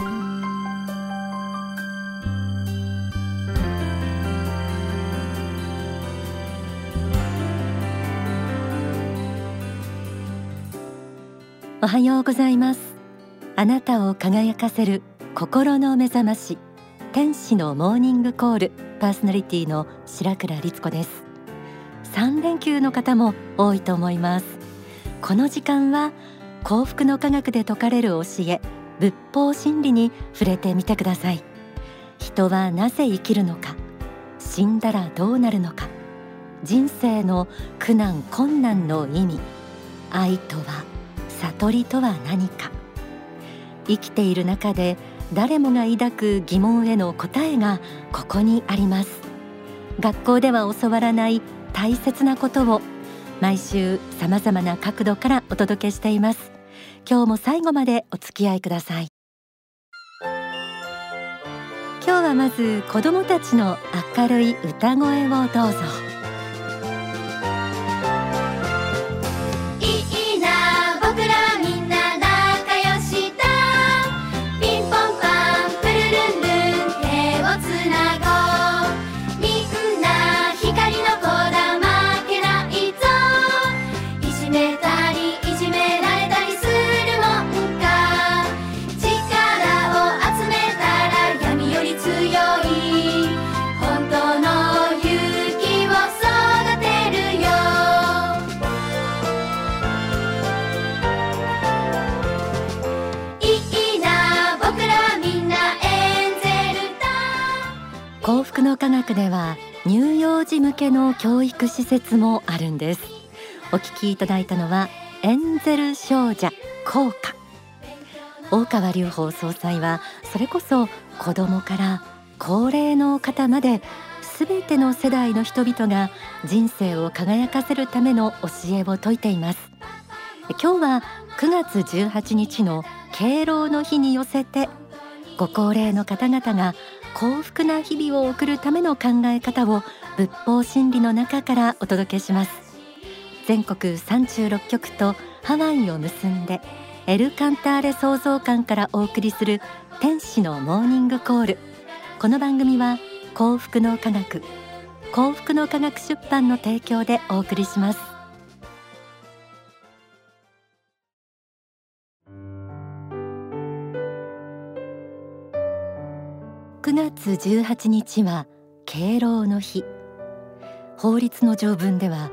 おはようございます。あなたを輝かせる心の目覚まし天使のモーニングコールパーソナリティの白倉律子です。3連休の方も多いと思います。この時間は幸福の科学で説かれる教え仏法真理に触れてみてください。人はなぜ生きるのか死んだらどうなるのか人生の苦難困難の意味愛とは悟りとは何か。生きている中で誰もが抱く疑問への答えがここにあります。学校では教わらない大切なことを毎週様々な角度からお届けしています。今日も最後までお付き合いください。今日はまず子どもたちの明るい歌声をどうぞ。福の科学では乳幼児向けの教育施設もあるんです。お聞きいただいたのはエンゼル少女効果大川隆法総裁はそれこそ子供から高齢の方まで全ての世代の人々が人生を輝かせるための教えを説いています。今日は9月18日の敬老の日に寄せてご高齢の方々が幸福な日々を送るための考え方を仏法真理の中からお届けします。全国36局とハワイを結んでエルカンターレ創造館からお送りする天使のモーニングコール。この番組は幸福の科学幸福の科学出版の提供でお送りします。9月18日は敬老の日。法律の条文では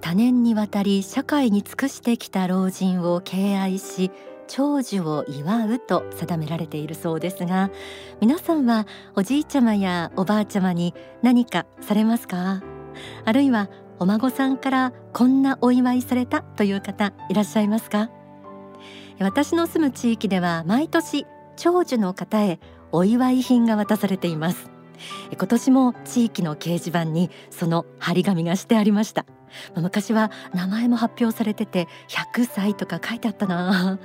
多年にわたり社会に尽くしてきた老人を敬愛し長寿を祝うと定められているそうですが皆さんはおじいちゃまやおばあちゃまに何かされますか？あるいはお孫さんからこんなお祝いされたという方いらっしゃいますか？私の住む地域では毎年長寿の方へお祝い品が渡されています。今年も地域の掲示板にその張り紙がしてありました。昔は名前も発表されてて100歳とか書いてあったな。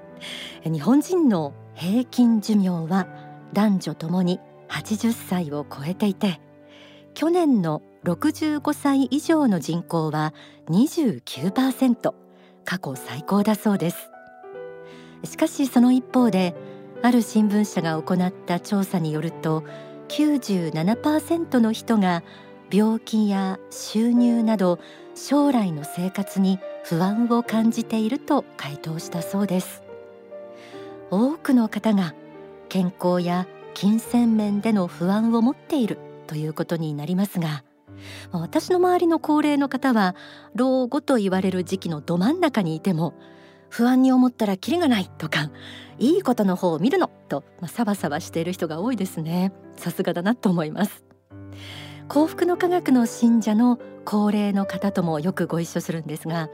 日本人の平均寿命は男女ともに80歳を超えていて去年の65歳以上の人口は29%過去最高だそうです。しかしその一方である新聞社が行った調査によると97%の人が病気や収入など将来の生活に不安を感じていると回答したそうです。多くの方が健康や金銭面での不安を持っているということになりますが私の周りの高齢の方は老後と言われる時期のど真ん中にいても不安に思ったらキリがないとかいいことの方を見るのと、まあ、サバサバしている人が多いですね。さすがだなと思います。幸福の科学の信者の高齢の方ともよくご一緒するんですが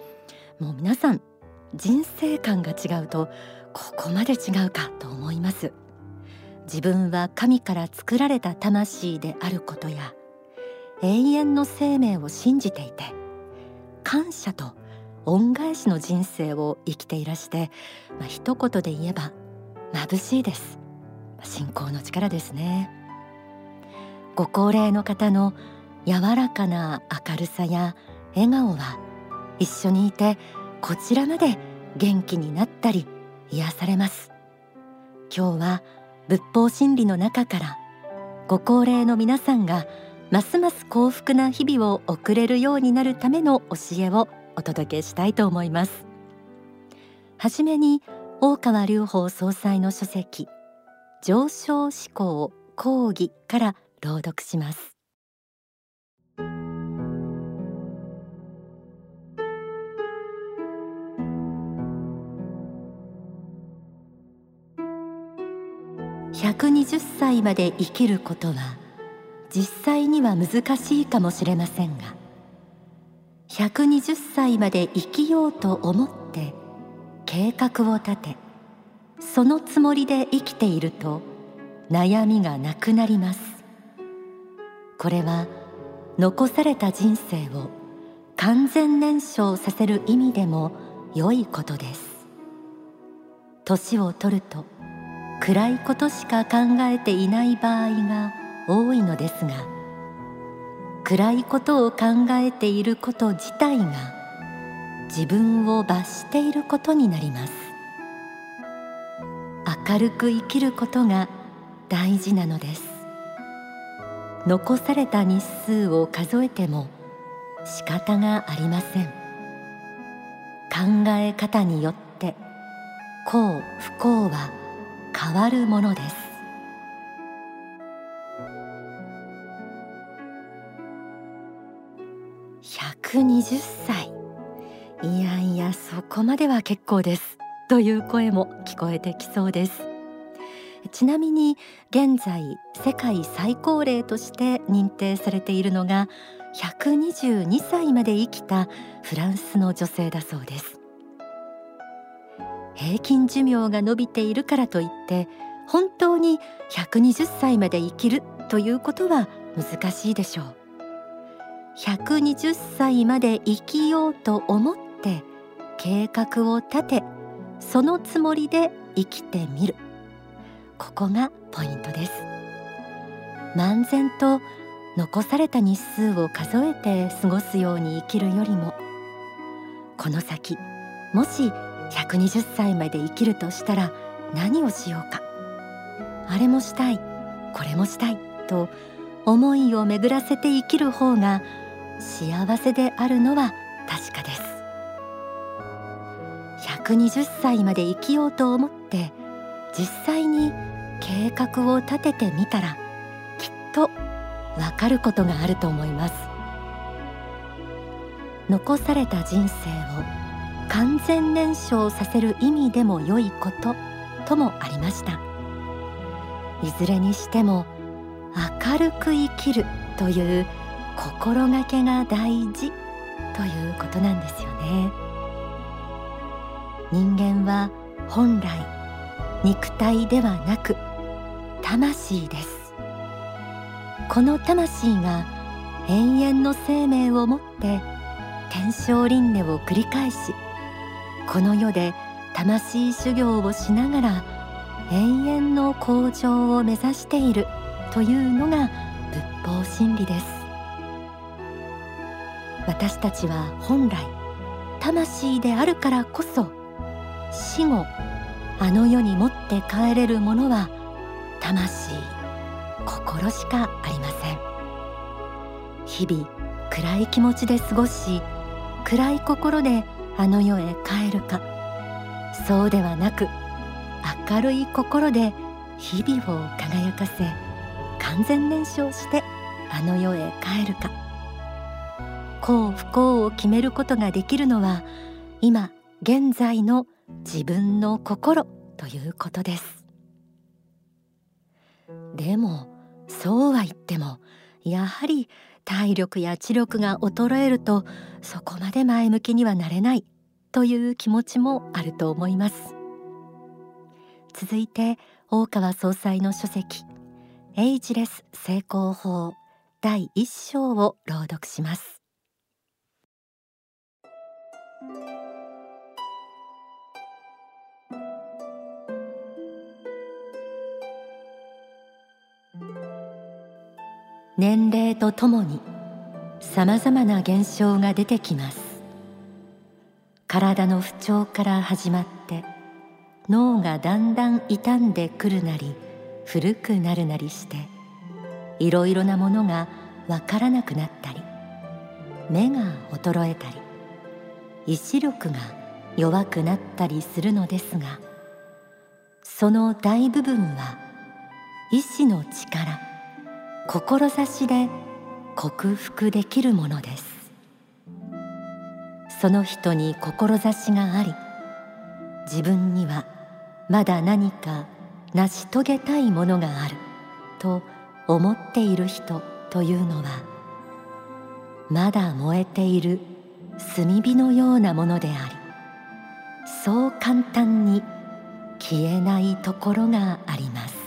もう皆さん人生観が違うとここまで違うかと思います。自分は神から作られた魂であることや永遠の生命を信じていて感謝と恩返しの人生を生きていらして、まあ、一言で言えば眩しいです。信仰の力ですね。ご高齢の方の柔らかな明るさや笑顔は一緒にいてこちらまで元気になったり癒されます。今日は仏法真理の中からご高齢の皆さんがますます幸福な日々を送れるようになるための教えをお届けしたいと思います。はじめに大川隆法総裁の書籍上昇思考講義から朗読します。120歳まで生きることは実際には難しいかもしれませんが120歳まで生きようと思って計画を立てそのつもりで生きていると悩みがなくなります。これは残された人生を完全燃焼させる意味でも良いことです。年を取ると暗いことしか考えていない場合が多いのですが暗いことを考えていること自体が自分を罰していることになります。明るく生きることが大事なのです。残された日数を数えても仕方がありません。考え方によって幸不幸は変わるものです。120歳。いやいやそこまでは結構です。という声も聞こえてきそうです。ちなみに現在世界最高齢として認定されているのが122歳まで生きたフランスの女性だそうです。平均寿命が伸びているからといって本当に120歳まで生きるということは難しいでしょう。120歳まで生きようと思って計画を立てそのつもりで生きてみる。ここがポイントです。漫然と残された日数を数えて過ごすように生きるよりもこの先もし120歳まで生きるとしたら何をしようか。あれもしたいこれもしたいと思いを巡らせて生きる方が幸せであるのは確かです。120歳まで生きようと思って実際に計画を立ててみたらきっとわかることがあると思います。残された人生を完全燃焼させる意味でも良いことともありました。いずれにしても明るく生きるという心がけが大事ということなんですよね。人間は本来肉体ではなく魂です。この魂が永遠の生命をもって天正輪廻を繰り返しこの世で魂修行をしながら永遠の向上を目指しているというのが仏法真理です。私たちは本来魂であるからこそ死後あの世に持って帰れるものは魂心しかありません。日々暗い気持ちで過ごし暗い心であの世へ帰るかそうではなく明るい心で日々を輝かせ完全燃焼してあの世へ帰るか。幸不幸を決めることができるのは今現在の自分の心ということです。でもそうは言ってもやはり体力や知力が衰えるとそこまで前向きにはなれないという気持ちもあると思います。続いて大川総裁の書籍エイジレス成功法第一章を朗読します。年齢とともにさまざまな現象が出てきます。体の不調から始まって脳がだんだん傷んでくるなり古くなるなりしていろいろなものがわからなくなったり目が衰えたり意志力が弱くなったりするのですがその大部分は意志の力志で克服できるものです。その人に志があり自分にはまだ何か成し遂げたいものがあると思っている人というのはまだ燃えている炭火のようなものでありそう簡単に消えないところがあります。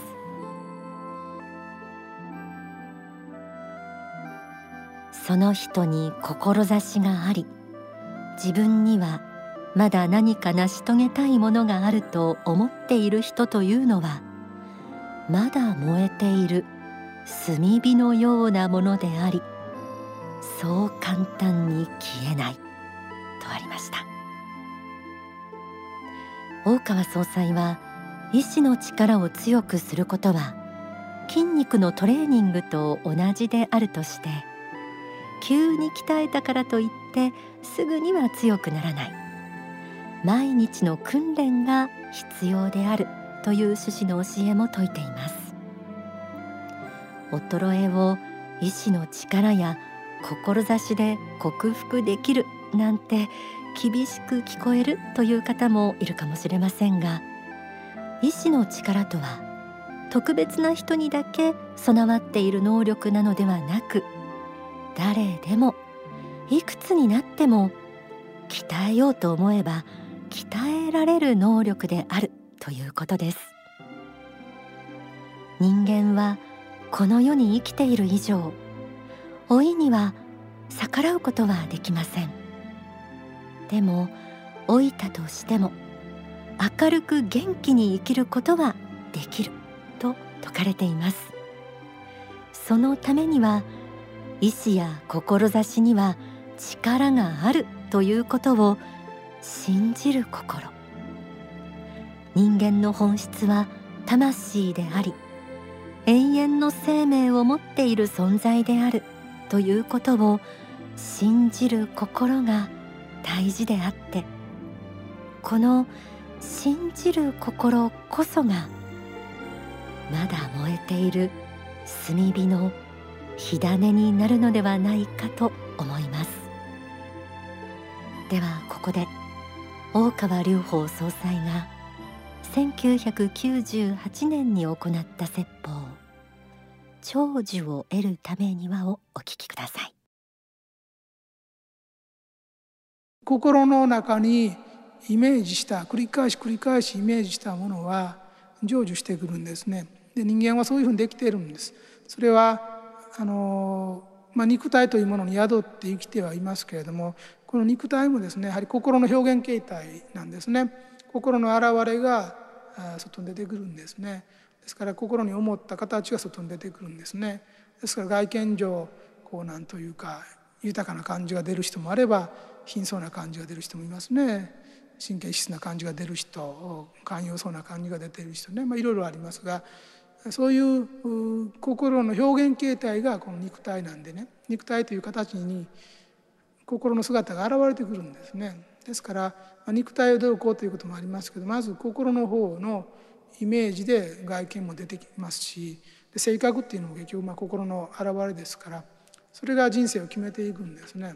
その人に志があり自分にはまだ何か成し遂げたいものがあると思っている人というのはまだ燃えている炭火のようなものでありそう簡単に消えないとありました。大川総裁は意志の力を強くすることは筋肉のトレーニングと同じであるとして急に鍛えたからといってすぐには強くならない。毎日の訓練が必要であるという趣旨の教えも説いています。衰えを意志の力や志で克服できるなんて厳しく聞こえるという方もいるかもしれませんが意志の力とは特別な人にだけ備わっている能力なのではなく誰でもいくつになっても鍛えようと思えば鍛えられる能力であるということです。人間はこの世に生きている以上老いには逆らうことはできません。でも老いたとしても明るく元気に生きることはできると説かれています。そのためには意志や志には力があるということを信じる心。人間の本質は魂であり永遠の生命を持っている存在である。ということを信じる心が大事であってこの信じる心こそがまだ燃えている炭火の火種になるのではないかと思います。ではここで大川隆法総裁が1998年に行った説法。長寿を得るためにはをお聞きください。心の中にイメージした繰り返し繰り返しイメージしたものは成就してくるんですね。で人間はそういうふうにできているんです。それはあの、まあ、肉体というものに宿って生きてはいますけれどもこの肉体もですねやはり心の表現形態なんですね。心の現れが外に出てくるんですね。ですから心に思った形が外に出てくるんですねですから外見上こうなんというか豊かな感じが出る人もあれば貧相な感じが出る人もいますね。神経質な感じが出る人寛容そうな感じが出てる人ね、まあ、いろいろありますがそういう心の表現形態がこの肉体なんでね。肉体という形に心の姿が現れてくるんですね。ですから肉体をどうこうということもありますけどまず心の方のイメージで外見も出てきますしで性格っていうのも結局まあ心の表れですからそれが人生を決めていくんですね。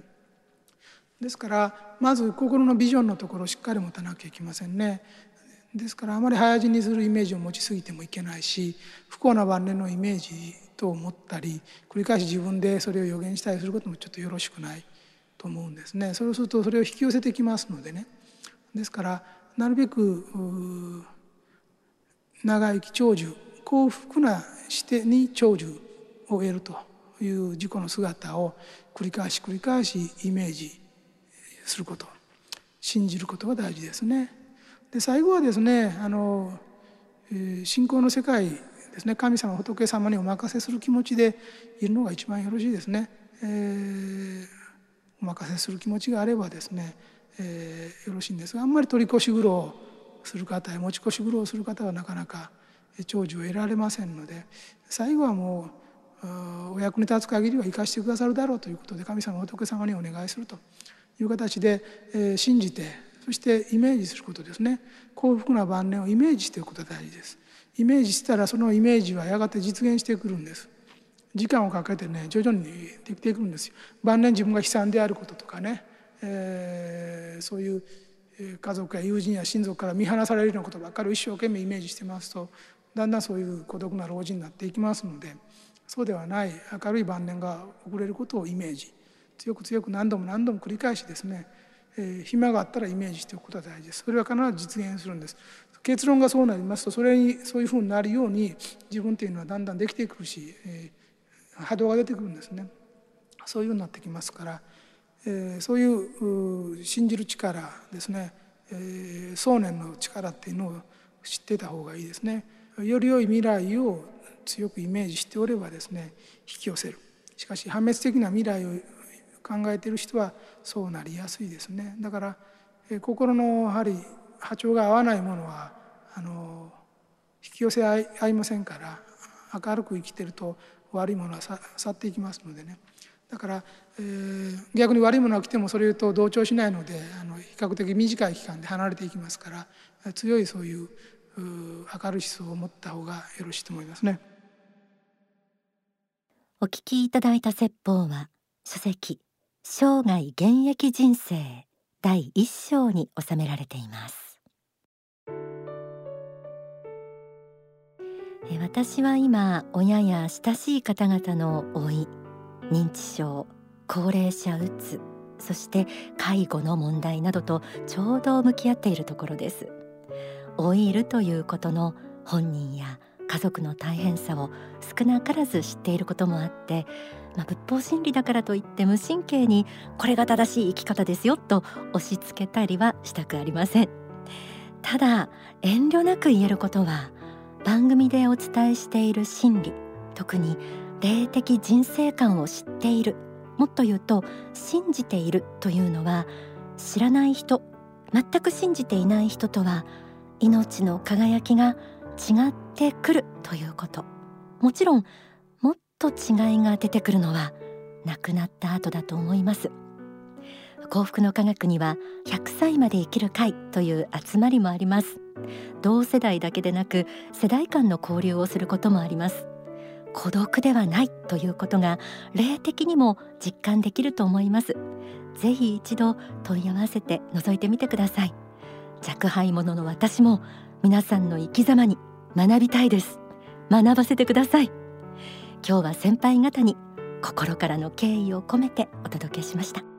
ですからまず心のビジョンのところをしっかり持たなきゃいけませんね。ですからあまり早死にするイメージを持ちすぎてもいけないし不幸な晩年のイメージと思ったり繰り返し自分でそれを予言したりすることもちょっとよろしくないと思うんですねそうするとそれを引き寄せてきますのでねですからなるべく長生き長寿幸福なしてに長寿を得るという自己の姿を繰り返し繰り返しイメージすること信じることが大事ですね。で最後はですねあの、え、信仰の世界ですね神様仏様にお任せする気持ちでいるのが一番よろしいですね。えーお任せする気持ちがあればですね、えー、よろしいんですがあんまり取り越し苦労する方や持ち越し苦労する方はなかなか長寿を得られませんので最後はもうお役に立つ限りは生かしてくださるだろうということで神様仏様にお願いするという形で信じてそしてイメージすることですね。幸福な晩年をイメージしておくことが大事です。イメージしたらそのイメージはやがて実現してくるんです。時間をかけてね徐々にできていくんですよ。晩年自分が悲惨であることとかね、えー、そういう家族や友人や親族から見放されるようなことばっかりを一生懸命イメージしてますとだんだんそういう孤独な老人になっていきますのでそうではない明るい晩年が遅れることをイメージ強く強く何度も何度も繰り返しですね、えー、暇があったらイメージしておくことが大事です。それは必ず実現するんです。結論がそうなりますとそれにそういうふうになるように自分っていうのはだんだんできてくるし、えー、波動が出てくるんですね。そういうふうになってきますから、え、そういう信じる力ですね、え、想念の力っていうのを知ってた方がいいですね。より良い未来を強くイメージしておればですね引き寄せる。しかし破滅的な未来を考えている人はそうなりやすいですね。だから心のやはり波長が合わないものはあの引き寄せ合いませんから明るく生きてると悪いものは去っていきますのでね。だから、えー、逆に悪いものが来てもそれと同調しないのであの比較的短い期間で離れていきますから強いそういう明るい思想を持った方がよろしいと思いますね。お聞きいただいた説法は書籍生涯現役人生第一章に収められています私は今親や親しい方々の老い認知症高齢者うつそして介護の問題などとちょうど向き合っているところです。老いるということの本人や家族の大変さを少なからず知っていることもあって、まあ、仏法真理だからといって無神経にこれが正しい生き方ですよと押し付けたりはしたくありません。ただ遠慮なく言えることは番組でお伝えしている真理特に霊的人生観を知っている。もっと言うと信じているというのは知らない人全く信じていない人とは命の輝きが違ってくるということ。もちろんもっと違いが出てくるのは亡くなった後だと思います。幸福の科学には100歳まで生きる会という集まりもあります。同世代だけでなく世代間の交流をすることもあります。孤独ではないということが霊的にも実感できると思います。ぜひ一度問い合わせて覗いてみてください。若輩者の私も皆さんの生き様に学びたいです。学ばせてください。今日は先輩方に心からの敬意を込めてお届けしました。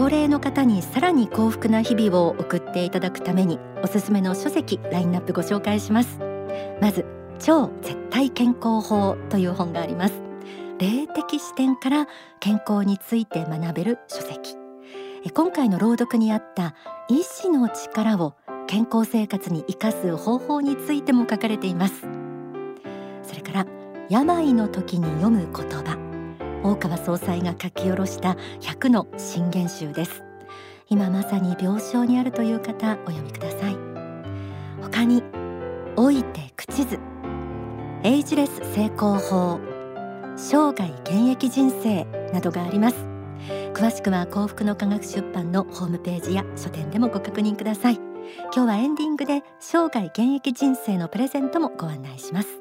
高齢の方にさらに幸福な日々を送っていただくためにおすすめの書籍ラインナップご紹介します。まず超絶対健康法という本があります。霊的視点から健康について学べる書籍。今回の朗読にあった医師の力を健康生活に生かす方法についても書かれています。それから病の時に読む言葉。大川総裁が書き下ろした100の新言集です。今まさに病床にあるという方お読みください。他に老いて口図エイジレス成功法生涯現役人生などがあります。詳しくは幸福の科学出版のホームページや書店でもご確認ください。今日はエンディングで生涯現役人生のプレゼントもご案内します。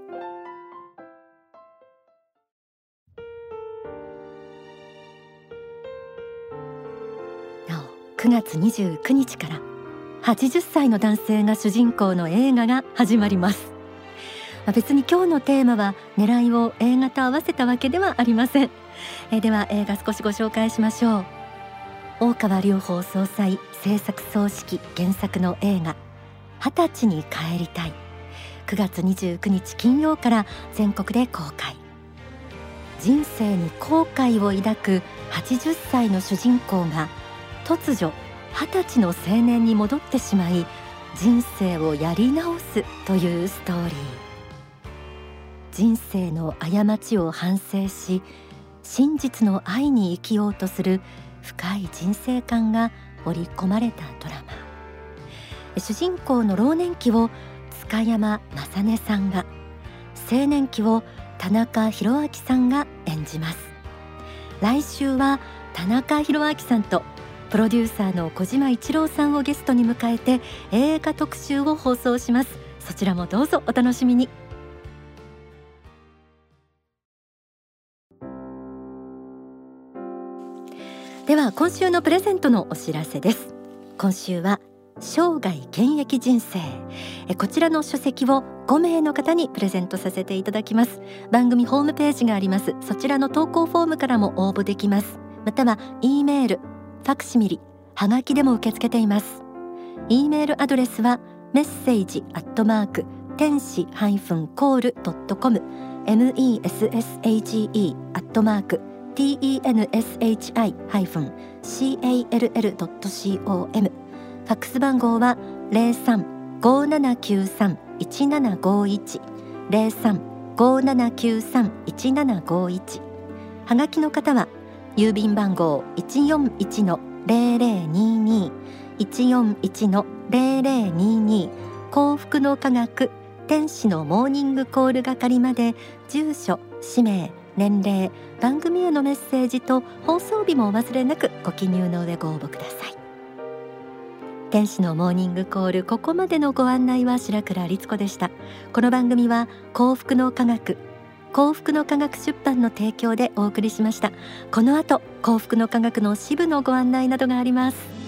9月29日から80歳の男性が主人公の映画が始まります。別に今日のテーマは狙いを映画と合わせたわけではありません。えでは映画少しご紹介しましょう。大川隆法総裁制作総指揮原作の映画二十歳に帰りたい。9月29日金曜から全国で公開。人生に後悔を抱く80歳の主人公が突如二十歳の青年に戻ってしまい人生をやり直すというストーリー。人生の過ちを反省し真実の愛に生きようとする深い人生観が織り込まれたドラマ。主人公の老年期を塚山正音さんが青年期を田中宏明さんが演じます。来週は田中宏明さんとプロデューサーの小島一郎さんをゲストに迎えて映画特集を放送します。そちらもどうぞお楽しみに。では今週のプレゼントのお知らせです。今週は生涯現役人生。こちらの書籍を5名の方にプレゼントさせていただきます。番組ホームページがあります。そちらの投稿フォームからも応募できます。または E メールファクシミリはがきでも受け付けています。E メールアドレスはメッセージアットマーク天使ハイフンコールドットコム。message アットマーク tenshi ハイフン call ドット com ファックス番号は零三五七九三一七五一。零三五七九三一七五一。はがきの方は郵便番号一四一の零零二二。一四一の零零二二。幸福の科学天使のモーニングコール係まで住所氏名年齢番組へのメッセージと放送日もお忘れなくご記入の上ご応募ください。天使のモーニングコールここまでのご案内は白倉律子でした。この番組は幸福の科学幸福の科学出版の提供でお送りしました。この後幸福の科学の支部のご案内などがあります。